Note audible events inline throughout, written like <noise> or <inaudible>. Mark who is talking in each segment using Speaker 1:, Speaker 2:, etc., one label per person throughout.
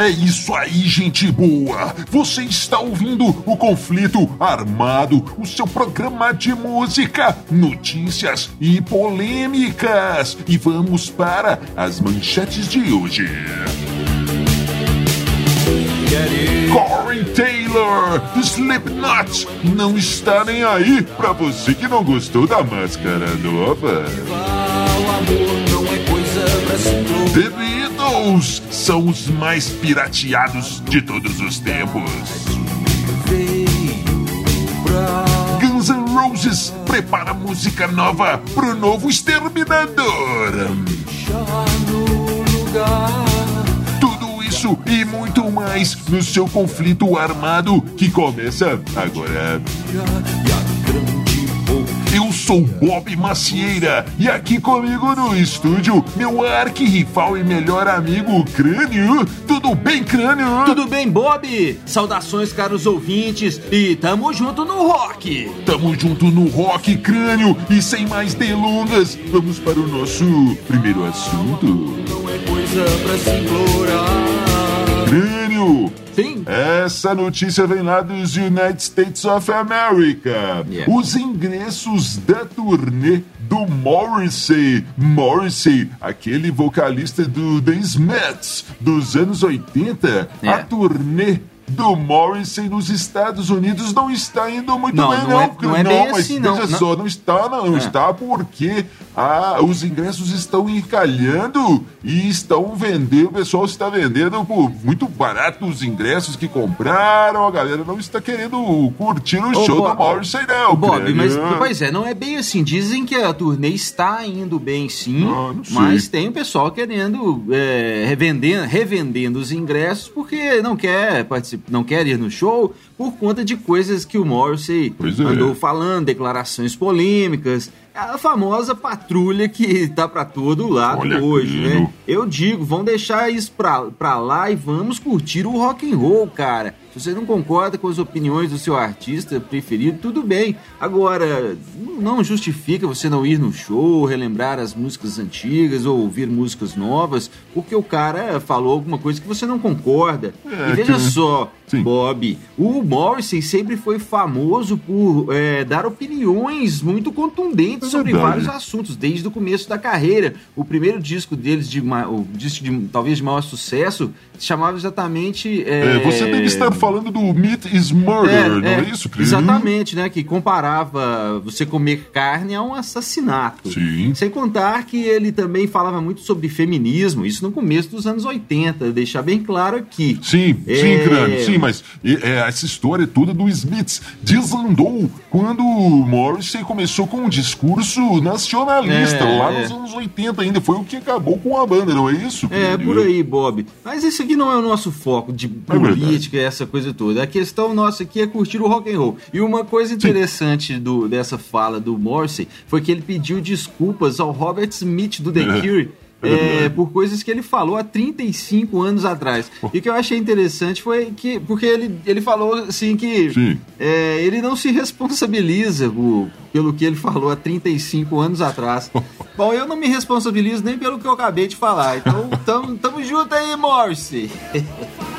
Speaker 1: É isso aí, gente boa! Você está ouvindo o Conflito Armado, o seu programa de música, notícias e polêmicas. E vamos para as manchetes de hoje. Corey Taylor, Slipknot, não está nem aí pra você que não gostou da máscara nova. The Beatles são os mais pirateados de todos os tempos. Guns N' Roses prepara música nova pro novo Exterminador. Tudo isso e muito mais no seu conflito armado que começa agora. Eu sou Bob Macieira e aqui comigo no estúdio, meu arquirrival e melhor amigo Crânio. Tudo bem, Crânio?
Speaker 2: Tudo bem, Bob? Saudações, caros ouvintes, e tamo junto no rock!
Speaker 1: Tamo junto no Rock Crânio e sem mais delongas, vamos para o nosso primeiro assunto.
Speaker 3: Não é coisa pra se implorar.
Speaker 1: Crânio,
Speaker 2: Sim.
Speaker 1: Essa notícia vem lá dos United States of America.
Speaker 2: Yeah.
Speaker 1: Os ingressos da turnê do Morrissey. Morrissey, aquele vocalista do The Smiths dos anos 80. A
Speaker 2: Yeah.
Speaker 1: turnê do Morrissey nos Estados Unidos não está indo muito
Speaker 2: Não,
Speaker 1: bem,
Speaker 2: não
Speaker 1: não.
Speaker 2: é- não é bem
Speaker 1: mas
Speaker 2: assim, não.
Speaker 1: veja
Speaker 2: Não.
Speaker 1: só, não está, não.
Speaker 2: É.
Speaker 1: Está porque ah, os ingressos estão encalhando e estão vendendo, o pessoal está vendendo por muito barato os ingressos que compraram, a galera não está querendo curtir o
Speaker 2: Ô,
Speaker 1: show
Speaker 2: Bob-
Speaker 1: do Morrissey, não.
Speaker 2: Bob, mas pois é, não é bem assim. Dizem que a turnê está indo bem sim,
Speaker 1: Ah, não
Speaker 2: mas tem o pessoal querendo é, revendendo, revendendo os ingressos porque não quer participar, não quer ir no show por conta de coisas que o Morrissey
Speaker 1: é.
Speaker 2: andou falando, declarações polêmicas. A famosa patrulha que tá pra todo lado
Speaker 1: Olha
Speaker 2: hoje,
Speaker 1: aquilo.
Speaker 2: né? Eu digo, vamos deixar isso pra, pra lá e vamos curtir o rock and roll, cara. Se você não concorda com as opiniões do seu artista preferido, tudo bem. Agora, não justifica você não ir no show, relembrar as músicas antigas ou ouvir músicas novas, porque o cara falou alguma coisa que você não concorda.
Speaker 1: É,
Speaker 2: e veja
Speaker 1: que-
Speaker 2: só,
Speaker 1: Sim.
Speaker 2: Bob, o Morrissey sempre foi famoso por é, dar opiniões muito contundentes
Speaker 1: É
Speaker 2: sobre vários assuntos desde o começo da carreira. O primeiro disco deles, de o disco de talvez de maior sucesso, se chamava exatamente.
Speaker 1: É, você deve estar falando do Meat is Murder, não é isso, Cris?
Speaker 2: Exatamente, né? Que comparava você comer carne a um assassinato.
Speaker 1: Sim.
Speaker 2: Sem contar que ele também falava muito sobre feminismo, isso no começo dos anos 80, deixar bem claro aqui.
Speaker 1: Sim,
Speaker 2: É.
Speaker 1: sim, Crânio, sim, mas é, essa história toda do Smiths desandou quando o Morrissey começou com um discurso nacionalista,
Speaker 2: É,
Speaker 1: lá
Speaker 2: é.
Speaker 1: nos anos 80 ainda. Foi o que acabou com a banda, não é isso?
Speaker 2: É, por aí, Bob. Mas isso aqui não é o nosso foco de
Speaker 1: É
Speaker 2: política, essa coisa toda. A questão nossa aqui é curtir o rock and roll. E uma coisa interessante do, dessa fala do Morrissey foi que ele pediu desculpas ao Robert Smith do The
Speaker 1: É.
Speaker 2: Cure.
Speaker 1: É
Speaker 2: por coisas que ele falou há 35 anos atrás. E o que eu achei interessante foi que. Porque ele, ele falou assim que é, ele não se responsabiliza por- pelo que ele falou há 35 anos atrás. Bom, eu não me responsabilizo nem pelo que eu acabei de falar. Então, tamo, tamo junto aí, Morrissey. <laughs>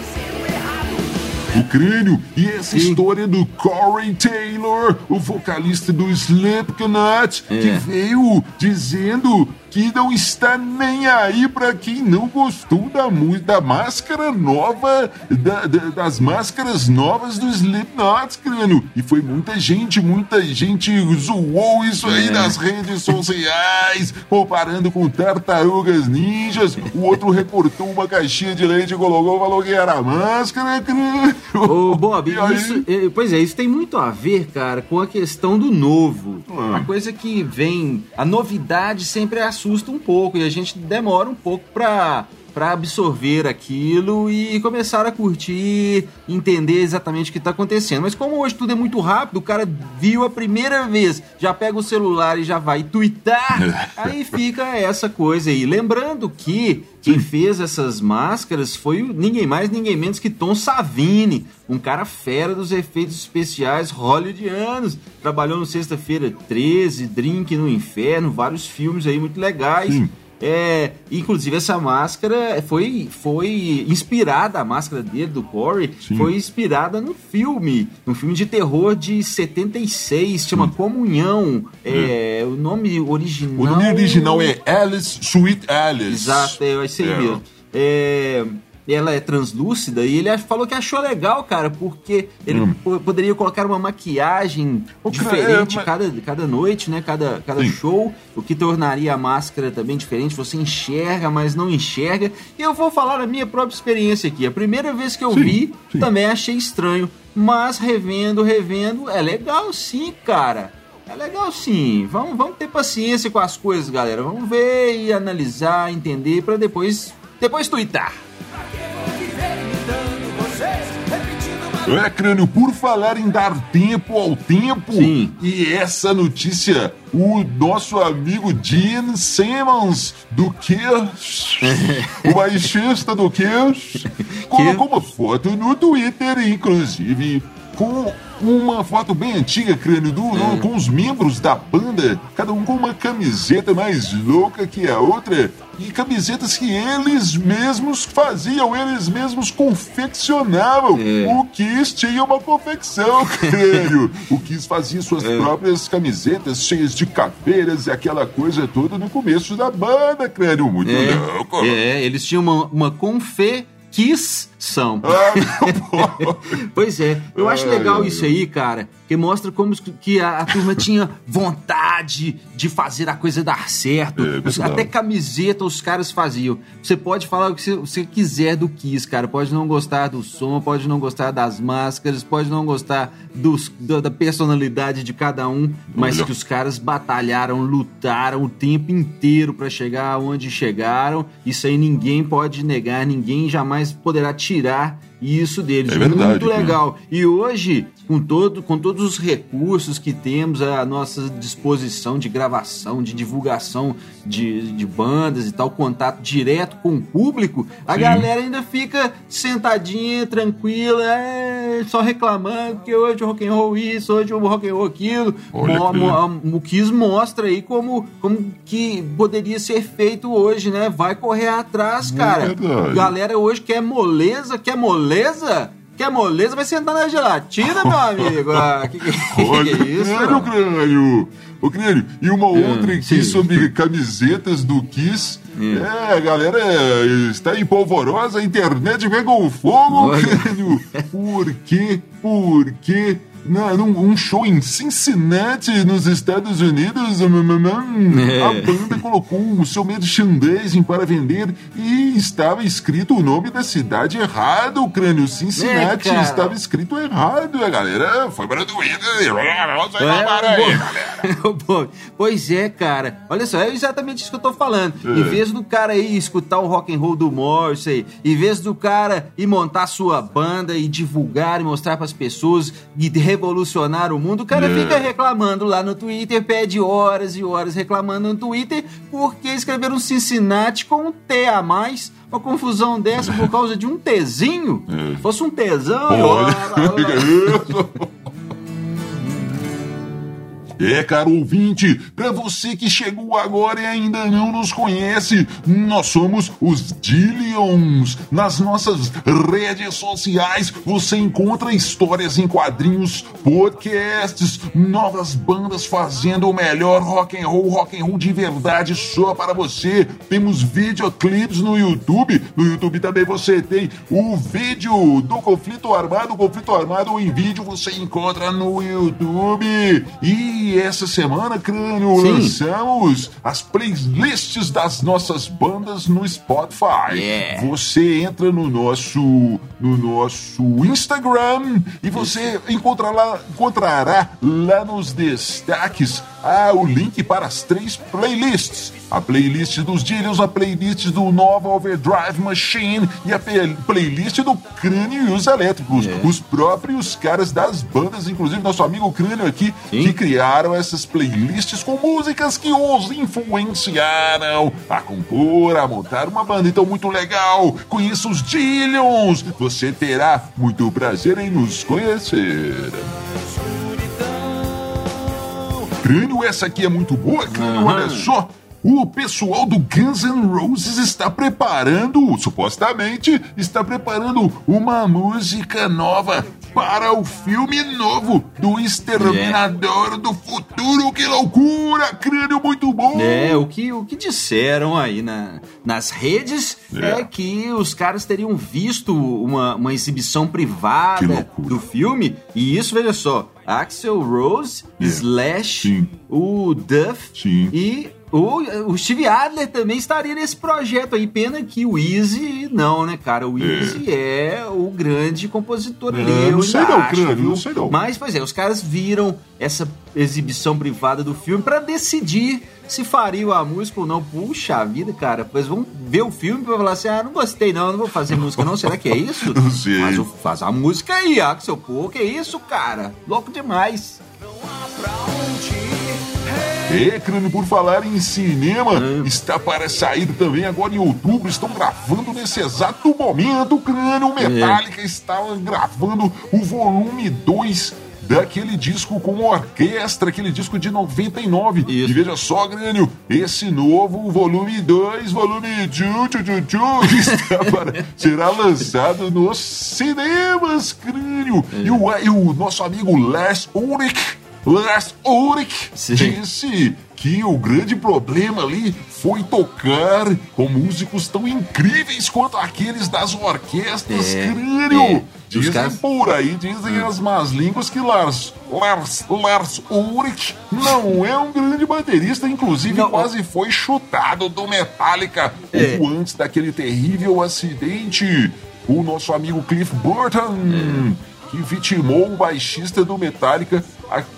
Speaker 1: O crânio e essa
Speaker 2: Sim.
Speaker 1: história do Corey Taylor, o vocalista do Slipknot,
Speaker 2: É.
Speaker 1: que veio dizendo que não está nem aí pra quem não gostou da, da máscara nova, da- da- das máscaras novas do Slipknot, crânio. E foi muita gente, muita gente zoou isso aí
Speaker 2: É.
Speaker 1: nas redes sociais, comparando com tartarugas ninjas. O outro recortou uma caixinha de leite e colocou, falou que era máscara, crânio. <laughs>
Speaker 2: Ô, Bob, isso, eh, pois é, isso tem muito a ver, cara, com a questão do novo.
Speaker 1: Ah.
Speaker 2: A coisa que vem, a novidade sempre assusta um pouco e a gente demora um pouco pra, pra absorver aquilo e começar a curtir, entender exatamente o que tá acontecendo. Mas como hoje tudo é muito rápido, o cara viu a primeira vez, já pega o celular e já vai twittar, <laughs> aí fica essa coisa aí. Lembrando que quem fez essas máscaras foi ninguém mais, ninguém menos que Tom Savini, um cara fera dos efeitos especiais hollywoodianos. Trabalhou no Sexta-feira 13, Drink no Inferno, vários filmes aí muito legais.
Speaker 1: Sim.
Speaker 2: É, inclusive essa máscara foi, foi inspirada, a máscara dele, do Corey,
Speaker 1: Sim.
Speaker 2: foi inspirada no filme, num filme de terror de 76, chama Comunhão. É, o nome original.
Speaker 1: O nome original é Alice, Sweet Alice.
Speaker 2: Exato, é, vai ser
Speaker 1: É.
Speaker 2: mesmo. É, ela é translúcida e ele falou que achou legal, cara, porque ele
Speaker 1: Hum.
Speaker 2: po- poderia colocar uma maquiagem
Speaker 1: O cara-
Speaker 2: diferente
Speaker 1: é, mas-
Speaker 2: cada, cada noite, né? Cada, cada
Speaker 1: Sim.
Speaker 2: show, o que tornaria a máscara também diferente. Você enxerga, mas não enxerga. E eu vou falar a minha própria experiência aqui. A primeira vez que eu
Speaker 1: Sim,
Speaker 2: vi,
Speaker 1: sim.
Speaker 2: também achei estranho. Mas revendo, revendo, é legal sim, cara. É legal sim. Vamos, vamos ter paciência com as coisas, galera. Vamos ver e analisar, entender, pra depois, depois twittar.
Speaker 1: É, Crânio, por falar em dar tempo ao tempo,
Speaker 2: Sim.
Speaker 1: e essa notícia, o nosso amigo Gene Simmons, do Kiss, <laughs> o baixista do Kiss, colocou uma foto no Twitter, inclusive, com uma foto bem antiga, Crânio, do,
Speaker 2: É.
Speaker 1: com os membros da banda, cada um com uma camiseta mais louca que a outra, e camisetas que eles mesmos faziam, eles mesmos confeccionavam.
Speaker 2: É.
Speaker 1: O Kiss tinha uma confecção, <laughs> crânio. O Kiss fazia suas
Speaker 2: É.
Speaker 1: próprias camisetas cheias de caveiras e aquela coisa toda no começo da banda, crânio. Muito louco.
Speaker 2: É, eles tinham uma, uma confecção.
Speaker 1: Ah, meu <laughs> pô.
Speaker 2: Pois é, eu acho
Speaker 1: Ai,
Speaker 2: legal
Speaker 1: ai,
Speaker 2: isso aí, cara, que mostra como que a, a turma tinha vontade de fazer a coisa dar certo.
Speaker 1: É
Speaker 2: Os-
Speaker 1: verdade.
Speaker 2: Até camiseta os caras faziam. Você pode falar o que você, você quiser do Kiss, cara. Pode não gostar do som, pode não gostar das máscaras, pode não gostar dos, da, da personalidade de cada um, mas que os caras batalharam, lutaram o tempo inteiro pra chegar onde chegaram. Isso aí ninguém pode negar, ninguém jamais poderá tirar isso deles.
Speaker 1: É verdade,
Speaker 2: Muito legal. E hoje, com, todo, com todos os recursos que temos à nossa disposição de gravação, de divulgação de, de bandas e tal, contato direto com o público, a
Speaker 1: Sim.
Speaker 2: galera ainda fica sentadinha, tranquila, é, só reclamando que hoje o rock and roll isso, hoje o rock and roll aquilo. O Kiss mostra aí como, como que poderia ser feito hoje, né? Vai correr atrás, cara.
Speaker 1: verdade.
Speaker 2: Galera hoje quer moleza, quer moleza? Quer moleza? Vai sentar na gelatina, meu amigo. Ah, que, que, <laughs> que
Speaker 1: Olha,
Speaker 2: é isso?
Speaker 1: crânio, crânio. Ô, crânio, e uma outra aqui
Speaker 2: sim.
Speaker 1: sobre camisetas do Kiss.
Speaker 2: Hum.
Speaker 1: É, galera está em polvorosa, a internet pegou fogo,
Speaker 2: Olha.
Speaker 1: crânio. Por quê? Por quê? Na, num um show em Cincinnati, nos Estados Unidos, hum, hum, hum,
Speaker 2: É.
Speaker 1: a banda colocou o seu merchandising para vender e estava escrito o nome da cidade errado, crânio. Cincinnati
Speaker 2: É,
Speaker 1: estava escrito errado. A galera foi para o aí,
Speaker 2: É,
Speaker 1: para aí, <laughs>
Speaker 2: pois é, cara. Olha só, é exatamente isso que eu tô falando.
Speaker 1: É.
Speaker 2: Em vez do cara ir escutar o rock and roll do Morrissey, em vez do cara ir montar sua banda e divulgar e mostrar pras pessoas e revolucionar o mundo, o cara
Speaker 1: É.
Speaker 2: fica reclamando lá no Twitter, pede horas e horas reclamando no Twitter porque escreveram Cincinnati com um T a mais. Uma confusão dessa por causa de um Tzinho.
Speaker 1: É.
Speaker 2: Se fosse um tesão.
Speaker 1: Olha, <laughs> é caro ouvinte, pra você que chegou agora e ainda não nos conhece, nós somos os Dillions. Nas nossas redes sociais você encontra histórias em quadrinhos, podcasts, novas bandas fazendo o melhor rock and roll, rock and roll de verdade só para você. Temos videoclipes no YouTube. No YouTube também você tem o vídeo do conflito armado. O conflito armado em vídeo você encontra no YouTube. E essa semana, Crânio,
Speaker 2: Sim.
Speaker 1: lançamos as playlists das nossas bandas no Spotify.
Speaker 2: Yeah.
Speaker 1: Você entra no nosso no nosso Instagram e você encontrará, encontrará lá nos destaques ah, o link para as três playlists. A playlist dos Dillions, a playlist do Nova Overdrive Machine e a playlist do Crânio e os Elétricos.
Speaker 2: É.
Speaker 1: Os próprios caras das bandas, inclusive nosso amigo Crânio aqui,
Speaker 2: Sim.
Speaker 1: que criaram essas playlists com músicas que os influenciaram a compor, a montar uma banda. Então, muito legal! Conheça os Dillions! Você terá muito prazer em nos conhecer. Crânio, essa aqui é muito boa, Crânio,
Speaker 2: Aham.
Speaker 1: olha só! o pessoal do Guns N' Roses está preparando, supostamente, está preparando uma música nova para o filme novo do Exterminador do Futuro. Que loucura! Crânio muito bom!
Speaker 2: É, o que, o que disseram aí na, nas redes é.
Speaker 1: É.
Speaker 2: que os caras teriam visto uma, uma exibição privada do filme. E isso, veja só, Axel Rose,
Speaker 1: É.
Speaker 2: Slash,
Speaker 1: Sim.
Speaker 2: o Duff
Speaker 1: Sim.
Speaker 2: e o, o Steve Adler também estaria nesse projeto aí. Pena que o Easy não, né, cara? O Easy é, o grande compositor ali.
Speaker 1: É,
Speaker 2: eu
Speaker 1: não sei não,
Speaker 2: acho,
Speaker 1: Crânio,
Speaker 2: viu?
Speaker 1: não sei não.
Speaker 2: Mas, pois é, os caras viram essa exibição privada do filme pra decidir se fariam a música ou não. Puxa vida, cara. Pois vão ver o filme pra falar assim: ah, não gostei não, não vou fazer música não. Será que é isso? <laughs>
Speaker 1: Não sei.
Speaker 2: Faz, o- faz a música aí, Axel. Pô, que isso, cara? Louco demais.
Speaker 1: É, Crânio, por falar em cinema,
Speaker 2: Hum.
Speaker 1: está para sair também agora em outubro. Estão gravando nesse exato momento, Crânio.
Speaker 2: É.
Speaker 1: Metallica está gravando o volume 2 daquele disco com orquestra, aquele disco de 99.
Speaker 2: Isso.
Speaker 1: E veja só, Crânio, esse novo volume 2, volume 2, tchu, tchu, tchu, <laughs> está para, será lançado nos cinemas, Crânio.
Speaker 2: É.
Speaker 1: E, o, e o nosso amigo Lars Ulrich Lars Ulrich
Speaker 2: Sim.
Speaker 1: disse que o grande problema ali foi tocar com músicos tão incríveis quanto aqueles das orquestras,
Speaker 2: É,
Speaker 1: crânio.
Speaker 2: é.
Speaker 1: Dizem
Speaker 2: caras-
Speaker 1: por aí, dizem as más línguas que Lars, Lars, Lars Ulrich não é um grande baterista, inclusive
Speaker 2: Não,
Speaker 1: quase foi chutado do Metallica
Speaker 2: É.
Speaker 1: pouco antes daquele terrível acidente. O nosso amigo Cliff Burton que vitimou o baixista do Metallica.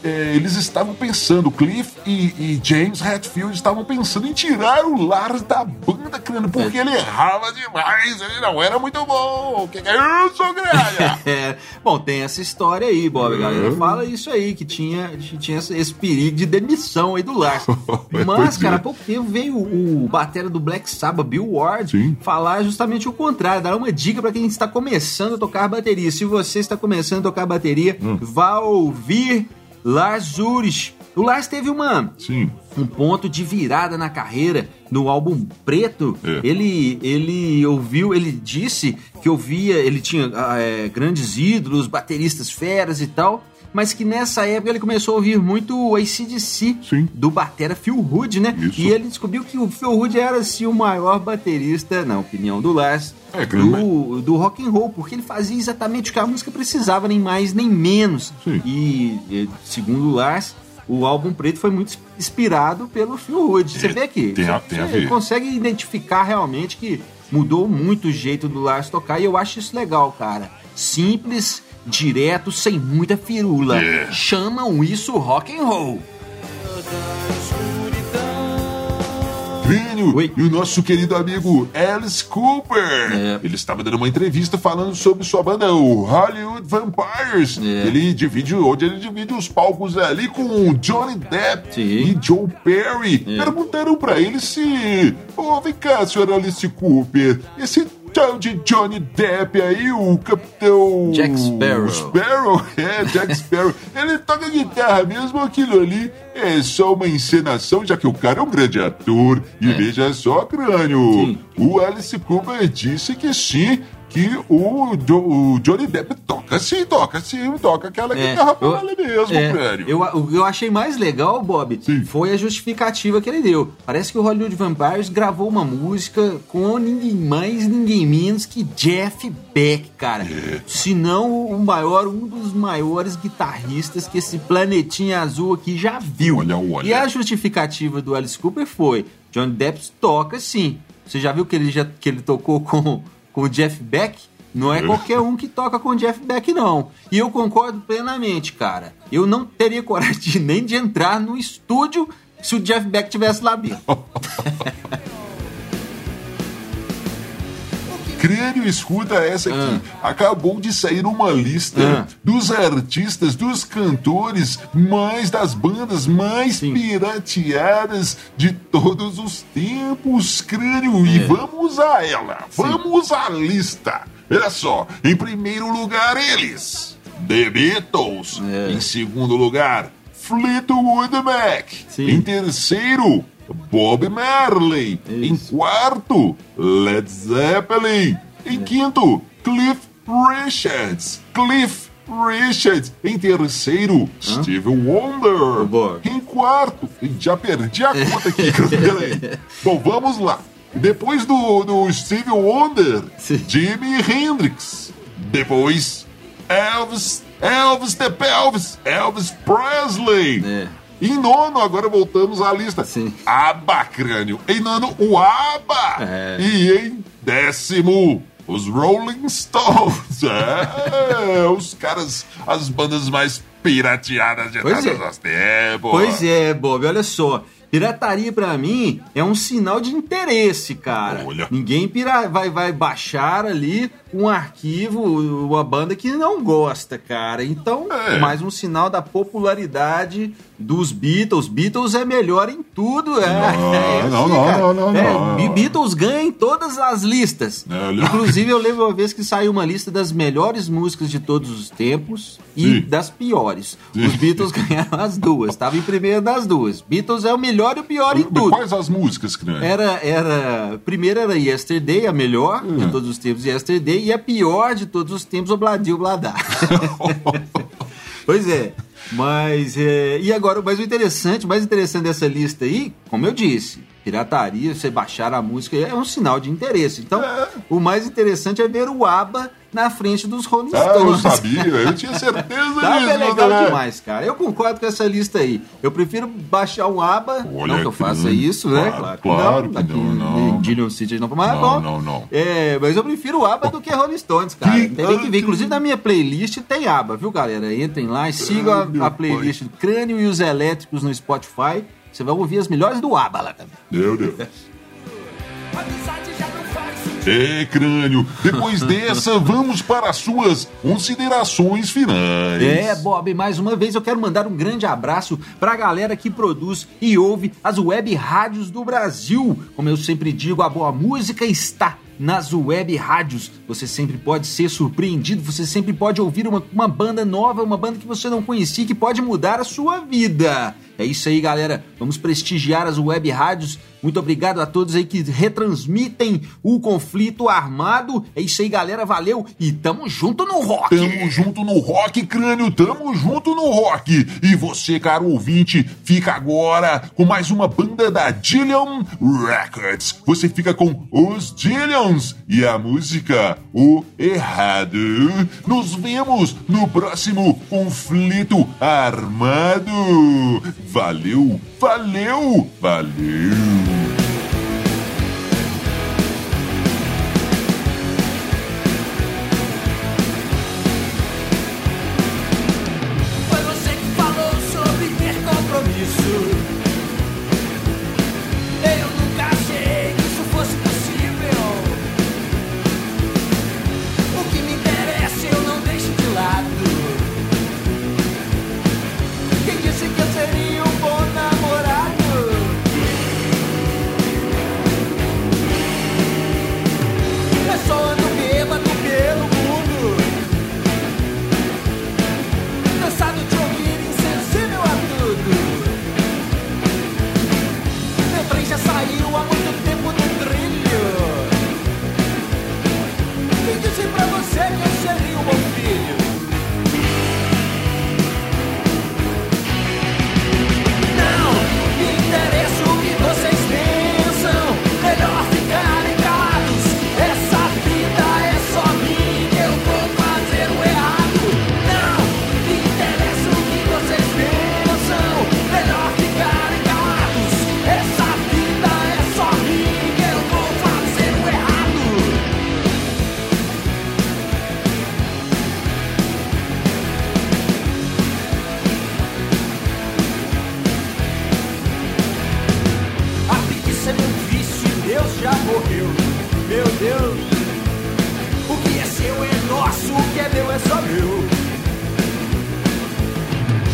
Speaker 1: É, eles estavam pensando, Cliff e, e James Hetfield estavam pensando em tirar o Lars da banda, crânio, porque ele errava demais, ele não era muito bom. O que, que é isso, gralha? <laughs>
Speaker 2: É, bom, tem essa história aí, Bob. A galera
Speaker 1: É.
Speaker 2: fala isso aí, que tinha, tinha esse, perigo de demissão aí do Lars. <laughs> Mas, cara,
Speaker 1: é.
Speaker 2: há pouco tempo veio o, batera do Black Sabbath, Bill Ward,
Speaker 1: Sim.
Speaker 2: falar justamente o contrário, dar uma dica pra quem está começando a tocar bateria. Se você está começando a tocar bateria,
Speaker 1: Hum.
Speaker 2: vá ouvir Lars Ulrich. O Lars teve uma,
Speaker 1: Sim.
Speaker 2: um ponto de virada na carreira no álbum Preto.
Speaker 1: É.
Speaker 2: Ele, ele ouviu, ele disse que ouvia, ele tinha ah, é, grandes ídolos, bateristas feras e tal. Mas que nessa época ele começou a ouvir muito o ACDC
Speaker 1: Sim.
Speaker 2: do batera Phil Hood, né?
Speaker 1: Isso.
Speaker 2: E ele descobriu que o Phil Hood era assim, o maior baterista, na opinião do Lars,
Speaker 1: É, que
Speaker 2: do, do rock and roll, porque ele fazia exatamente o que a música precisava, nem mais nem menos.
Speaker 1: Sim.
Speaker 2: E, segundo o Lars, o álbum preto foi muito inspirado pelo Phil Hood. Você vê que
Speaker 1: tem a- tem a ver.
Speaker 2: consegue identificar realmente que mudou muito o jeito do Lars tocar e eu acho isso legal, cara. Simples, direto, sem muita firula.
Speaker 1: É.
Speaker 2: Chamam isso rock and roll.
Speaker 1: Crânio
Speaker 2: Oi.
Speaker 1: e o nosso querido amigo Alice Cooper.
Speaker 2: É.
Speaker 1: Ele estava dando uma entrevista falando sobre sua banda, o Hollywood Vampires.
Speaker 2: É.
Speaker 1: Ele divide, onde ele divide os palcos ali com Johnny Depp
Speaker 2: Sim.
Speaker 1: e Joe Perry.
Speaker 2: É.
Speaker 1: Perguntaram pra ele se. Ô, vem cá, senhor Alice Cooper. Esse tal de Johnny Depp aí, o capitão.
Speaker 2: Jack Sparrow.
Speaker 1: Sparrow, <laughs> é, Jack Sparrow. Ele toca guitarra mesmo, aquilo ali é só uma encenação, já que o cara é um grande ator. E
Speaker 2: É.
Speaker 1: veja só, crânio.
Speaker 2: Sim.
Speaker 1: O Alice Cooper disse que sim, que o, o Johnny Depp toca sim, toca sim, toca aquela
Speaker 2: É,
Speaker 1: guitarra pra ele mesmo,
Speaker 2: É,
Speaker 1: crânio.
Speaker 2: eu, o que eu achei mais legal, Bob,
Speaker 1: Sim.
Speaker 2: foi a justificativa que ele deu. Parece que o Hollywood Vampires gravou uma música com ninguém mais, ninguém menos que Jeff Beck, cara.
Speaker 1: É.
Speaker 2: Se não o maior, um dos maiores guitarristas que esse planetinha azul aqui já viu.
Speaker 1: Olha, olha.
Speaker 2: E a justificativa do Alice Cooper foi: John Depp toca sim. Você já viu que ele, já, que ele tocou com, com o Jeff Beck? Não é qualquer um que toca com o Jeff Beck, não. E eu concordo plenamente, cara. Eu não teria coragem de, nem de entrar no estúdio se o Jeff Beck tivesse lá dentro. <laughs>
Speaker 1: Crânio, escuta essa aqui. Acabou de sair uma lista
Speaker 2: Ah.
Speaker 1: dos artistas, dos cantores, mais das bandas mais
Speaker 2: Sim.
Speaker 1: pirateadas de todos os tempos, Crânio. E
Speaker 2: É.
Speaker 1: vamos a ela. Vamos à lista. Olha só, em primeiro lugar, eles. The Beatles.
Speaker 2: É.
Speaker 1: Em segundo lugar, Fleetwood Mac.
Speaker 2: Sim.
Speaker 1: Em terceiro, Bob Marley. Em
Speaker 2: Isso.
Speaker 1: quarto, Led Zeppelin. Em quinto, Cliff Richards. Cliff Richards. Em terceiro, Steve Wonder.
Speaker 2: Boa.
Speaker 1: Em quarto, já perdi a conta aqui. peraí. <laughs> Bom, vamos lá. Depois do, do Steve Wonder,
Speaker 2: Sim.
Speaker 1: Jimi Hendrix. Depois, Elvis, Elvis the Pelvis, Elvis Presley.
Speaker 2: É.
Speaker 1: Em nono, agora voltamos à lista.
Speaker 2: Sim.
Speaker 1: ABBA, crânio. Em nono, o ABBA.
Speaker 2: É.
Speaker 1: E em décimo, os Rolling Stones. <laughs> É, os caras, as bandas mais pirateadas de
Speaker 2: Pois
Speaker 1: todos
Speaker 2: é.
Speaker 1: os tempos.
Speaker 2: Pois é, Bob, olha só. Pirataria pra mim é um sinal de interesse, cara.
Speaker 1: Olha.
Speaker 2: Ninguém pira- vai, vai baixar ali um arquivo, uma banda que não gosta, cara. Então,
Speaker 1: É.
Speaker 2: mais um sinal da popularidade dos Beatles. Beatles é melhor em tudo, é. <laughs> É
Speaker 1: não,
Speaker 2: assim,
Speaker 1: não,
Speaker 2: cara.
Speaker 1: não, não,
Speaker 2: É,
Speaker 1: não.
Speaker 2: Be- Beatles ganha em todas as listas.
Speaker 1: É.
Speaker 2: Inclusive, eu lembro uma vez que saiu uma lista das melhores músicas de todos os tempos e
Speaker 1: Sim.
Speaker 2: das piores.
Speaker 1: Sim.
Speaker 2: Os Beatles <laughs> ganharam as duas, estava em primeiro das duas. Beatles é o melhor e o pior em tudo.
Speaker 1: Quais as músicas, crânio?
Speaker 2: Era, era. Primeiro era Yesterday, a melhor de todos os tempos, Yesterday, e a pior de todos os tempos, Obladil Bladar. <laughs> pois é. Mas. é, e agora, mas o interessante, o mais interessante dessa lista aí, como eu disse, pirataria, você baixar a música é um sinal de interesse. Então,
Speaker 1: É.
Speaker 2: o mais interessante é ver o ABBA na frente dos Rolling
Speaker 1: Ah, eu
Speaker 2: Stones.
Speaker 1: sabia, eu tinha <laughs> certeza
Speaker 2: Tá
Speaker 1: disso.
Speaker 2: é legal
Speaker 1: né?
Speaker 2: demais, cara. Eu concordo com essa lista aí. Eu prefiro baixar um aba.
Speaker 1: Olha
Speaker 2: não que eu faça isso, né?
Speaker 1: Claro,
Speaker 2: Claro,
Speaker 1: claro que não, não.
Speaker 2: Dillion City não mas
Speaker 1: Não,
Speaker 2: bom.
Speaker 1: não, não.
Speaker 2: É, mas eu prefiro o aba do que Rolling Stones, cara.
Speaker 1: Que-
Speaker 2: Tem que ver. Inclusive na minha playlist tem aba, viu, galera? Entrem lá e sigam a, a playlist do Crânio e os Elétricos no Spotify. Você vai ouvir as melhores do aba lá também.
Speaker 1: Meu Deus. <laughs> É, crânio. Depois <laughs> dessa, vamos para as suas considerações finais.
Speaker 2: É, Bob, mais uma vez eu quero mandar um grande abraço pra galera que produz e ouve as web rádios do Brasil. Como eu sempre digo, a boa música está nas web rádios. Você sempre pode ser surpreendido, você sempre pode ouvir uma, uma banda nova, uma banda que você não conhecia que pode mudar a sua vida. É isso aí, galera. Vamos prestigiar as web rádios. Muito obrigado a todos aí que retransmitem o conflito armado. É isso aí, galera. Valeu e tamo junto no rock.
Speaker 1: Tamo junto no rock, crânio, tamo junto no rock. E você, caro ouvinte, fica agora com mais uma banda da Dillion Records. Você fica com os Dillions e a música O Errado. Nos vemos no próximo conflito armado. Valeu, valeu, valeu. Thank you.
Speaker 2: O que é seu é nosso, o que é meu é só meu.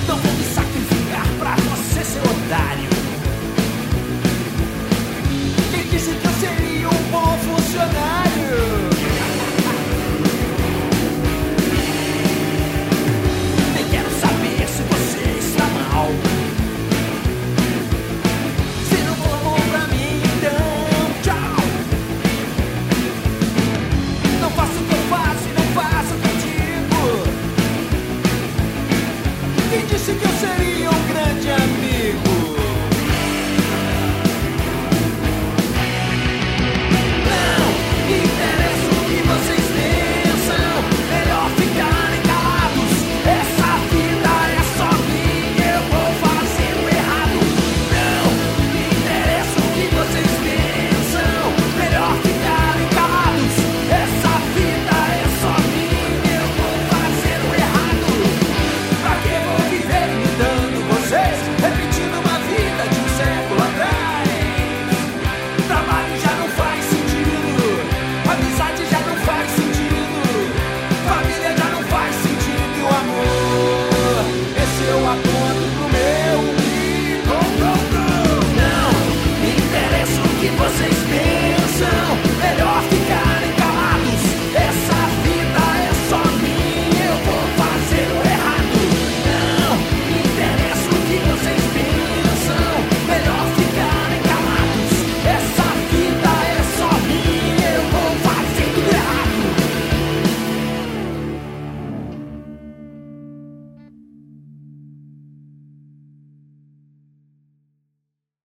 Speaker 2: Não vou me sacrificar pra você, seu otário. Quem disse que eu seria um bom funcionário? disse que eu sei.